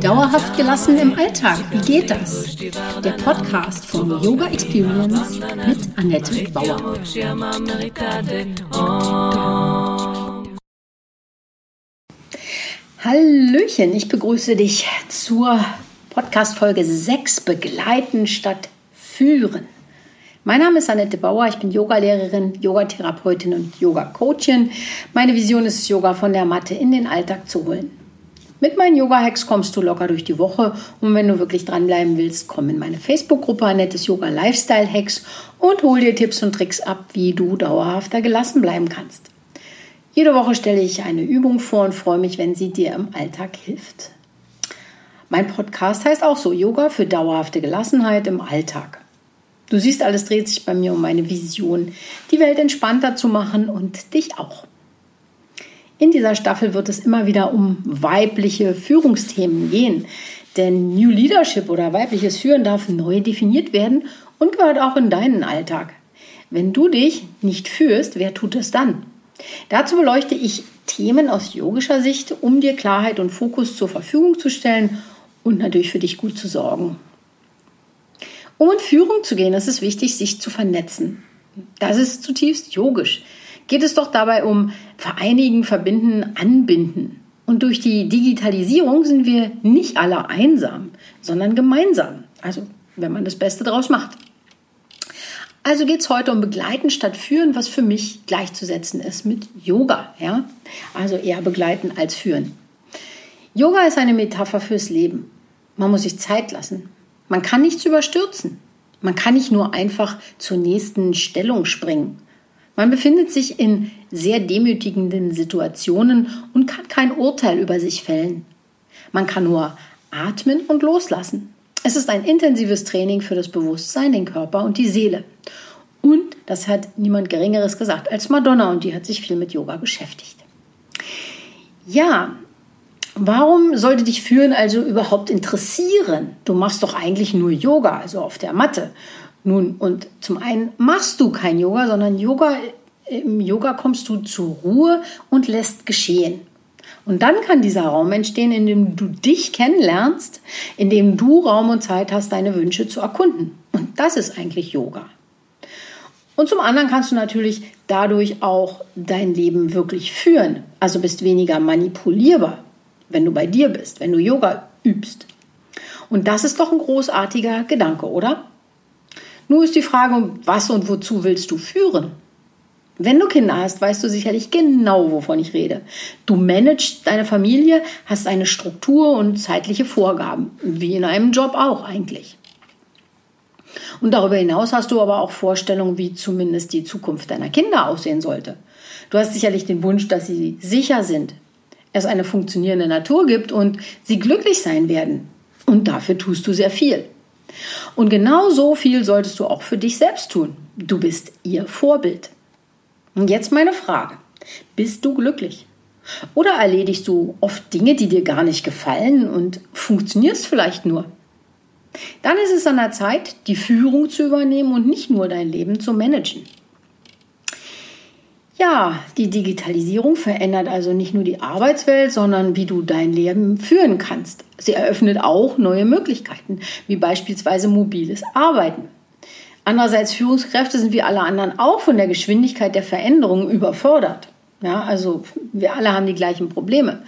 Dauerhaft gelassen im Alltag, wie geht das? Der Podcast von Yoga Experience mit Annette Bauer. Hallöchen, ich begrüße dich zur Podcast Folge 6 Begleiten statt Führen. Mein Name ist Annette Bauer, ich bin Yogalehrerin, Yogatherapeutin und Yoga-Coachin. Meine Vision ist es, Yoga von der Matte in den Alltag zu holen. Mit meinen Yoga-Hacks kommst du locker durch die Woche und wenn du wirklich dranbleiben willst, komm in meine Facebook-Gruppe Annettes Yoga Lifestyle Hacks und hol dir Tipps und Tricks ab, wie du dauerhafter gelassen bleiben kannst. Jede Woche stelle ich eine Übung vor und freue mich, wenn sie dir im Alltag hilft. Mein Podcast heißt auch so Yoga für dauerhafte Gelassenheit im Alltag. Du siehst, alles dreht sich bei mir um meine Vision, die Welt entspannter zu machen und dich auch. In dieser Staffel wird es immer wieder um weibliche Führungsthemen gehen, denn New Leadership oder weibliches Führen darf neu definiert werden und gehört auch in deinen Alltag. Wenn du dich nicht führst, wer tut es dann? Dazu beleuchte ich Themen aus yogischer Sicht, um dir Klarheit und Fokus zur Verfügung zu stellen und natürlich für dich gut zu sorgen. Um in Führung zu gehen, ist es wichtig, sich zu vernetzen. Das ist zutiefst yogisch. Geht es doch dabei um Vereinigen, Verbinden, Anbinden. Und durch die Digitalisierung sind wir nicht alle einsam, sondern gemeinsam. Also, wenn man das Beste daraus macht. Also geht es heute um Begleiten statt Führen, was für mich gleichzusetzen ist mit Yoga. Ja? Also eher begleiten als führen. Yoga ist eine Metapher fürs Leben. Man muss sich Zeit lassen. Man kann nichts überstürzen. Man kann nicht nur einfach zur nächsten Stellung springen. Man befindet sich in sehr demütigenden Situationen und kann kein Urteil über sich fällen. Man kann nur atmen und loslassen. Es ist ein intensives Training für das Bewusstsein, den Körper und die Seele. Und das hat niemand Geringeres gesagt als Madonna und die hat sich viel mit Yoga beschäftigt. Ja, Warum sollte dich Führen also überhaupt interessieren? Du machst doch eigentlich nur Yoga, also auf der Matte. Nun, und zum einen machst du kein Yoga, sondern Yoga, im Yoga kommst du zur Ruhe und lässt geschehen. Und dann kann dieser Raum entstehen, in dem du dich kennenlernst, in dem du Raum und Zeit hast, deine Wünsche zu erkunden. Und das ist eigentlich Yoga. Und zum anderen kannst du natürlich dadurch auch dein Leben wirklich führen. Also bist weniger manipulierbar wenn du bei dir bist, wenn du Yoga übst. Und das ist doch ein großartiger Gedanke, oder? Nur ist die Frage, was und wozu willst du führen? Wenn du Kinder hast, weißt du sicherlich genau, wovon ich rede. Du managst deine Familie, hast eine Struktur und zeitliche Vorgaben, wie in einem Job auch eigentlich. Und darüber hinaus hast du aber auch Vorstellungen, wie zumindest die Zukunft deiner Kinder aussehen sollte. Du hast sicherlich den Wunsch, dass sie sicher sind, es eine funktionierende Natur gibt und sie glücklich sein werden. Und dafür tust du sehr viel. Und genau so viel solltest du auch für dich selbst tun. Du bist ihr Vorbild. Und jetzt meine Frage. Bist du glücklich? Oder erledigst du oft Dinge, die dir gar nicht gefallen und funktionierst vielleicht nur? Dann ist es an der Zeit, die Führung zu übernehmen und nicht nur dein Leben zu managen. Ja, die Digitalisierung verändert also nicht nur die Arbeitswelt, sondern wie du dein Leben führen kannst. Sie eröffnet auch neue Möglichkeiten, wie beispielsweise mobiles Arbeiten. Andererseits Führungskräfte sind wie alle anderen auch von der Geschwindigkeit der Veränderungen überfordert. Ja, also wir alle haben die gleichen Probleme.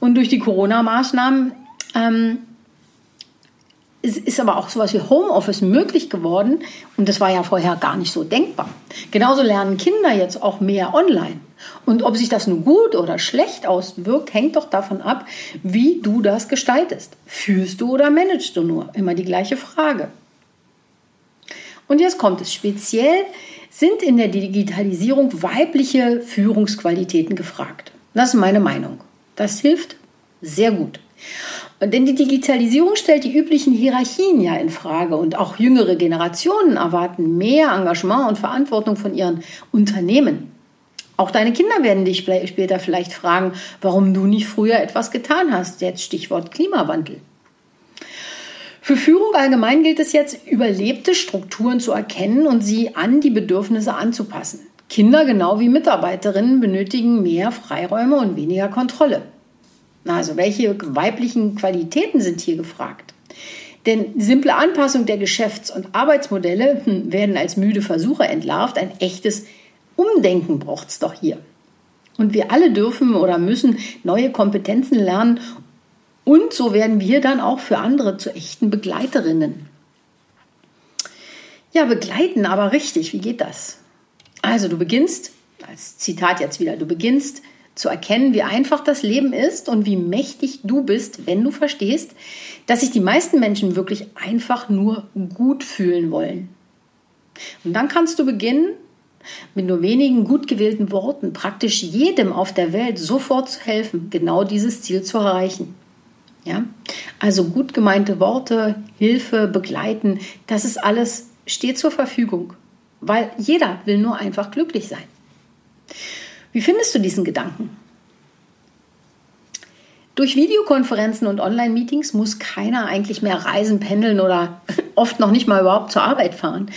Und durch die Corona-Maßnahmen ähm, es ist aber auch sowas wie Homeoffice möglich geworden und das war ja vorher gar nicht so denkbar. Genauso lernen Kinder jetzt auch mehr online. Und ob sich das nun gut oder schlecht auswirkt, hängt doch davon ab, wie du das gestaltest. Führst du oder managst du nur? Immer die gleiche Frage. Und jetzt kommt es. Speziell sind in der Digitalisierung weibliche Führungsqualitäten gefragt. Das ist meine Meinung. Das hilft sehr gut. Denn die Digitalisierung stellt die üblichen Hierarchien ja in Frage und auch jüngere Generationen erwarten mehr Engagement und Verantwortung von ihren Unternehmen. Auch deine Kinder werden dich später vielleicht fragen, warum du nicht früher etwas getan hast. Jetzt Stichwort Klimawandel. Für Führung allgemein gilt es jetzt, überlebte Strukturen zu erkennen und sie an die Bedürfnisse anzupassen. Kinder genau wie Mitarbeiterinnen benötigen mehr Freiräume und weniger Kontrolle. Also welche weiblichen Qualitäten sind hier gefragt? Denn simple Anpassung der Geschäfts- und Arbeitsmodelle hm, werden als müde Versuche entlarvt. Ein echtes Umdenken braucht es doch hier. Und wir alle dürfen oder müssen neue Kompetenzen lernen. Und so werden wir dann auch für andere zu echten Begleiterinnen. Ja, begleiten, aber richtig, wie geht das? Also du beginnst, als Zitat jetzt wieder, du beginnst zu erkennen, wie einfach das Leben ist und wie mächtig du bist, wenn du verstehst, dass sich die meisten Menschen wirklich einfach nur gut fühlen wollen. Und dann kannst du beginnen, mit nur wenigen gut gewählten Worten praktisch jedem auf der Welt sofort zu helfen, genau dieses Ziel zu erreichen. Ja? Also gut gemeinte Worte, Hilfe, Begleiten, das ist alles, steht zur Verfügung, weil jeder will nur einfach glücklich sein. Wie findest du diesen Gedanken? Durch Videokonferenzen und Online-Meetings muss keiner eigentlich mehr reisen, pendeln oder oft noch nicht mal überhaupt zur Arbeit fahren.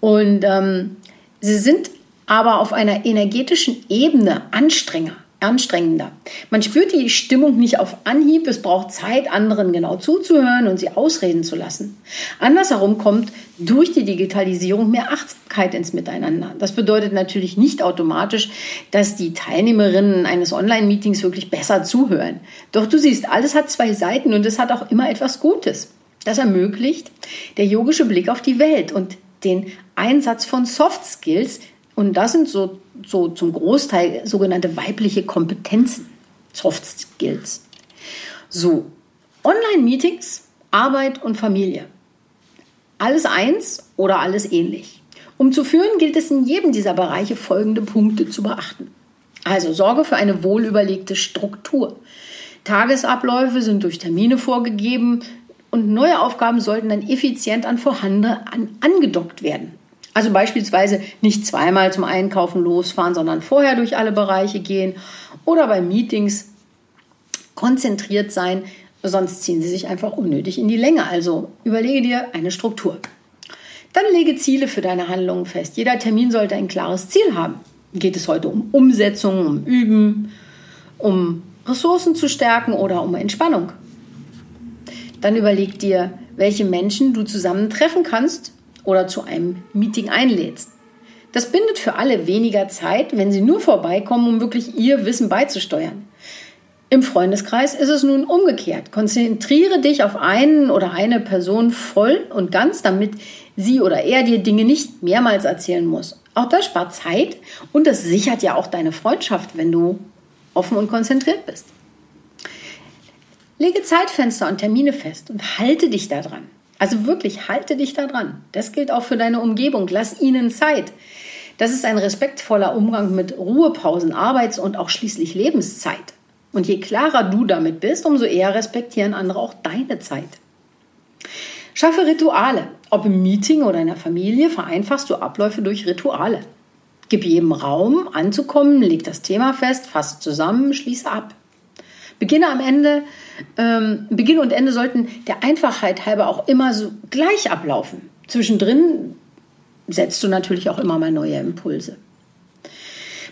Und ähm, sie sind aber auf einer energetischen Ebene anstrengender anstrengender. Man spürt die Stimmung nicht auf Anhieb, es braucht Zeit, anderen genau zuzuhören und sie ausreden zu lassen. Andersherum kommt durch die Digitalisierung mehr Achtsamkeit ins Miteinander. Das bedeutet natürlich nicht automatisch, dass die Teilnehmerinnen eines Online-Meetings wirklich besser zuhören. Doch du siehst, alles hat zwei Seiten und es hat auch immer etwas Gutes. Das ermöglicht der yogische Blick auf die Welt und den Einsatz von Soft Skills, und das sind so, so zum Großteil sogenannte weibliche Kompetenzen, Soft Skills. So, Online-Meetings, Arbeit und Familie. Alles eins oder alles ähnlich. Um zu führen, gilt es in jedem dieser Bereiche folgende Punkte zu beachten. Also sorge für eine wohlüberlegte Struktur. Tagesabläufe sind durch Termine vorgegeben und neue Aufgaben sollten dann effizient an vorhandene an, angedockt werden. Also beispielsweise nicht zweimal zum Einkaufen losfahren, sondern vorher durch alle Bereiche gehen oder bei Meetings konzentriert sein, sonst ziehen sie sich einfach unnötig in die Länge. Also überlege dir eine Struktur. Dann lege Ziele für deine Handlungen fest. Jeder Termin sollte ein klares Ziel haben. Geht es heute um Umsetzung, um Üben, um Ressourcen zu stärken oder um Entspannung? Dann überleg dir, welche Menschen du zusammen treffen kannst oder zu einem Meeting einlädst. Das bindet für alle weniger Zeit, wenn sie nur vorbeikommen, um wirklich ihr Wissen beizusteuern. Im Freundeskreis ist es nun umgekehrt. Konzentriere dich auf einen oder eine Person voll und ganz, damit sie oder er dir Dinge nicht mehrmals erzählen muss. Auch das spart Zeit und das sichert ja auch deine Freundschaft, wenn du offen und konzentriert bist. Lege Zeitfenster und Termine fest und halte dich daran. Also wirklich, halte dich da dran. Das gilt auch für deine Umgebung. Lass ihnen Zeit. Das ist ein respektvoller Umgang mit Ruhepausen, Arbeits- und auch schließlich Lebenszeit. Und je klarer du damit bist, umso eher respektieren andere auch deine Zeit. Schaffe Rituale. Ob im Meeting oder in der Familie vereinfachst du Abläufe durch Rituale. Gib jedem Raum anzukommen, leg das Thema fest, fass zusammen, schließe ab. Beginne am Ende, ähm, Beginn und Ende sollten der Einfachheit halber auch immer so gleich ablaufen. Zwischendrin setzt du natürlich auch immer mal neue Impulse.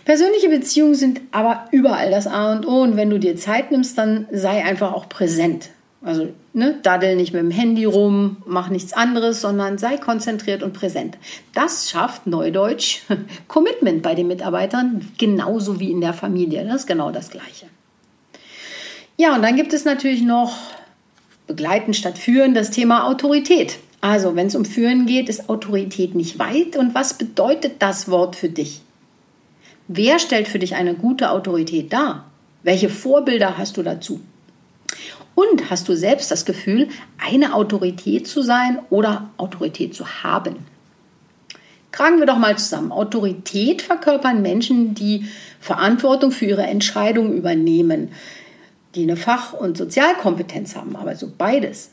Persönliche Beziehungen sind aber überall das A und O und wenn du dir Zeit nimmst, dann sei einfach auch präsent. Also ne, daddel nicht mit dem Handy rum, mach nichts anderes, sondern sei konzentriert und präsent. Das schafft Neudeutsch Commitment bei den Mitarbeitern, genauso wie in der Familie. Das ist genau das Gleiche. Ja, und dann gibt es natürlich noch begleiten statt führen das Thema Autorität. Also, wenn es um Führen geht, ist Autorität nicht weit. Und was bedeutet das Wort für dich? Wer stellt für dich eine gute Autorität dar? Welche Vorbilder hast du dazu? Und hast du selbst das Gefühl, eine Autorität zu sein oder Autorität zu haben? Tragen wir doch mal zusammen. Autorität verkörpern Menschen, die Verantwortung für ihre Entscheidungen übernehmen die eine Fach- und Sozialkompetenz haben, aber so beides,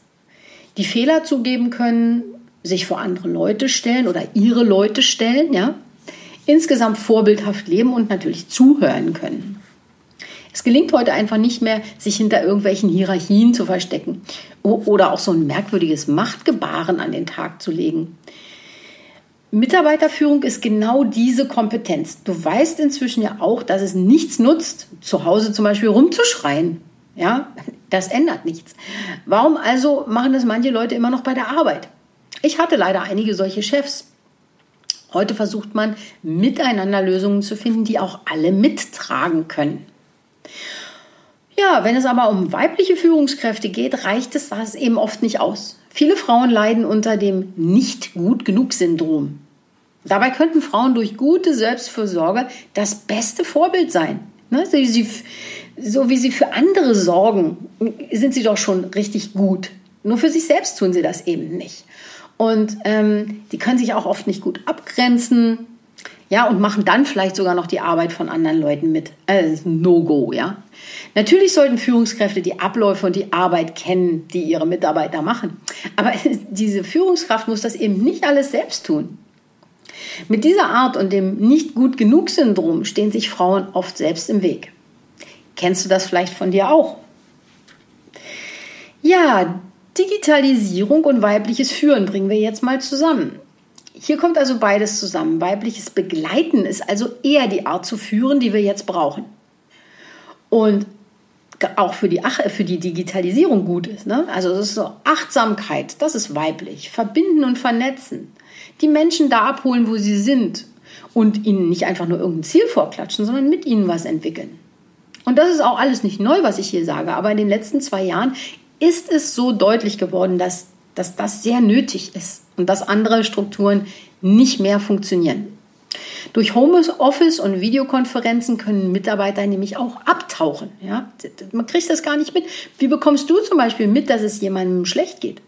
die Fehler zugeben können, sich vor andere Leute stellen oder ihre Leute stellen, ja, insgesamt vorbildhaft leben und natürlich zuhören können. Es gelingt heute einfach nicht mehr, sich hinter irgendwelchen Hierarchien zu verstecken oder auch so ein merkwürdiges Machtgebaren an den Tag zu legen. Mitarbeiterführung ist genau diese Kompetenz. Du weißt inzwischen ja auch, dass es nichts nutzt, zu Hause zum Beispiel rumzuschreien. Ja, das ändert nichts. Warum also machen das manche Leute immer noch bei der Arbeit? Ich hatte leider einige solche Chefs. Heute versucht man miteinander Lösungen zu finden, die auch alle mittragen können. Ja, wenn es aber um weibliche Führungskräfte geht, reicht es das eben oft nicht aus. Viele Frauen leiden unter dem nicht gut genug Syndrom. Dabei könnten Frauen durch gute Selbstfürsorge das beste Vorbild sein. Ne? Sie, so wie sie für andere sorgen, sind sie doch schon richtig gut. Nur für sich selbst tun sie das eben nicht. Und ähm, die können sich auch oft nicht gut abgrenzen. Ja, und machen dann vielleicht sogar noch die Arbeit von anderen Leuten mit. Also No-Go, ja. Natürlich sollten Führungskräfte die Abläufe und die Arbeit kennen, die ihre Mitarbeiter machen. Aber diese Führungskraft muss das eben nicht alles selbst tun. Mit dieser Art und dem nicht gut genug Syndrom stehen sich Frauen oft selbst im Weg. Kennst du das vielleicht von dir auch? Ja, Digitalisierung und weibliches Führen bringen wir jetzt mal zusammen. Hier kommt also beides zusammen. Weibliches Begleiten ist also eher die Art zu führen, die wir jetzt brauchen. Und auch für die, für die Digitalisierung gut ist. Ne? Also das ist so Achtsamkeit, das ist weiblich. Verbinden und vernetzen. Die Menschen da abholen, wo sie sind. Und ihnen nicht einfach nur irgendein Ziel vorklatschen, sondern mit ihnen was entwickeln. Und das ist auch alles nicht neu, was ich hier sage. Aber in den letzten zwei Jahren ist es so deutlich geworden, dass, dass das sehr nötig ist und dass andere Strukturen nicht mehr funktionieren. Durch Homeoffice und Videokonferenzen können Mitarbeiter nämlich auch abtauchen. Ja? Man kriegt das gar nicht mit. Wie bekommst du zum Beispiel mit, dass es jemandem schlecht geht?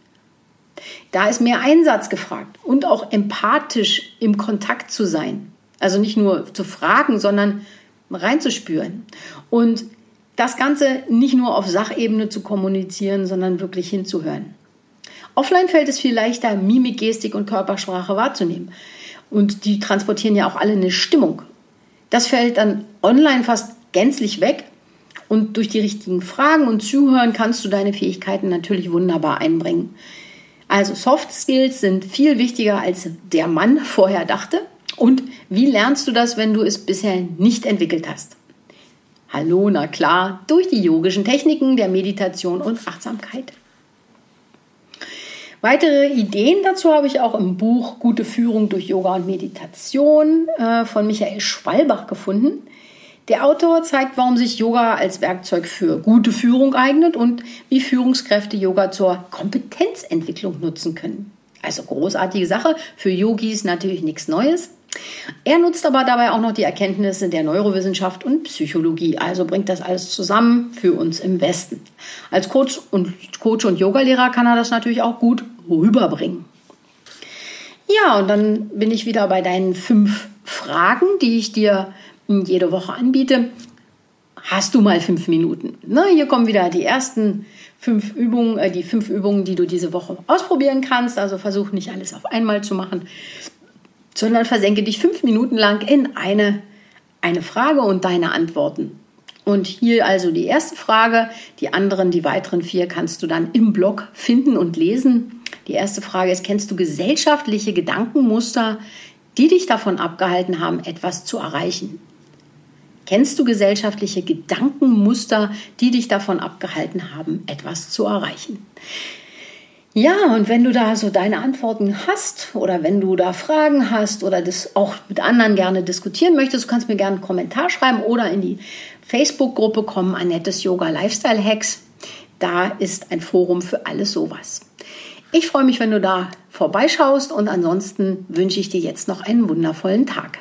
Da ist mehr Einsatz gefragt und auch empathisch im Kontakt zu sein. Also nicht nur zu fragen, sondern reinzuspüren. Und das Ganze nicht nur auf Sachebene zu kommunizieren, sondern wirklich hinzuhören. Offline fällt es viel leichter, Mimik, Gestik und Körpersprache wahrzunehmen. Und die transportieren ja auch alle eine Stimmung. Das fällt dann online fast gänzlich weg. Und durch die richtigen Fragen und Zuhören kannst du deine Fähigkeiten natürlich wunderbar einbringen. Also Soft Skills sind viel wichtiger, als der Mann vorher dachte. Und wie lernst du das, wenn du es bisher nicht entwickelt hast? Hallo, na klar, durch die yogischen Techniken der Meditation und Achtsamkeit. Weitere Ideen dazu habe ich auch im Buch Gute Führung durch Yoga und Meditation äh, von Michael Schwalbach gefunden. Der Autor zeigt, warum sich Yoga als Werkzeug für gute Führung eignet und wie Führungskräfte Yoga zur Kompetenzentwicklung nutzen können. Also großartige Sache, für Yogis natürlich nichts Neues. Er nutzt aber dabei auch noch die Erkenntnisse der Neurowissenschaft und Psychologie, also bringt das alles zusammen für uns im Westen. Als Coach und, Coach und Yogalehrer kann er das natürlich auch gut rüberbringen. Ja, und dann bin ich wieder bei deinen fünf Fragen, die ich dir jede Woche anbiete. Hast du mal fünf Minuten? Na, hier kommen wieder die ersten fünf Übungen, äh, die fünf Übungen, die du diese Woche ausprobieren kannst. Also versuch nicht alles auf einmal zu machen, sondern versenke dich fünf Minuten lang in eine, eine Frage und deine Antworten. Und hier also die erste Frage. Die anderen, die weiteren vier kannst du dann im Blog finden und lesen. Die erste Frage ist, kennst du gesellschaftliche Gedankenmuster, die dich davon abgehalten haben, etwas zu erreichen? Kennst du gesellschaftliche Gedankenmuster, die dich davon abgehalten haben, etwas zu erreichen? Ja, und wenn du da so deine Antworten hast oder wenn du da Fragen hast oder das auch mit anderen gerne diskutieren möchtest, kannst du mir gerne einen Kommentar schreiben oder in die Facebook-Gruppe kommen, Annettes Yoga Lifestyle Hacks. Da ist ein Forum für alles sowas. Ich freue mich, wenn du da vorbeischaust und ansonsten wünsche ich dir jetzt noch einen wundervollen Tag.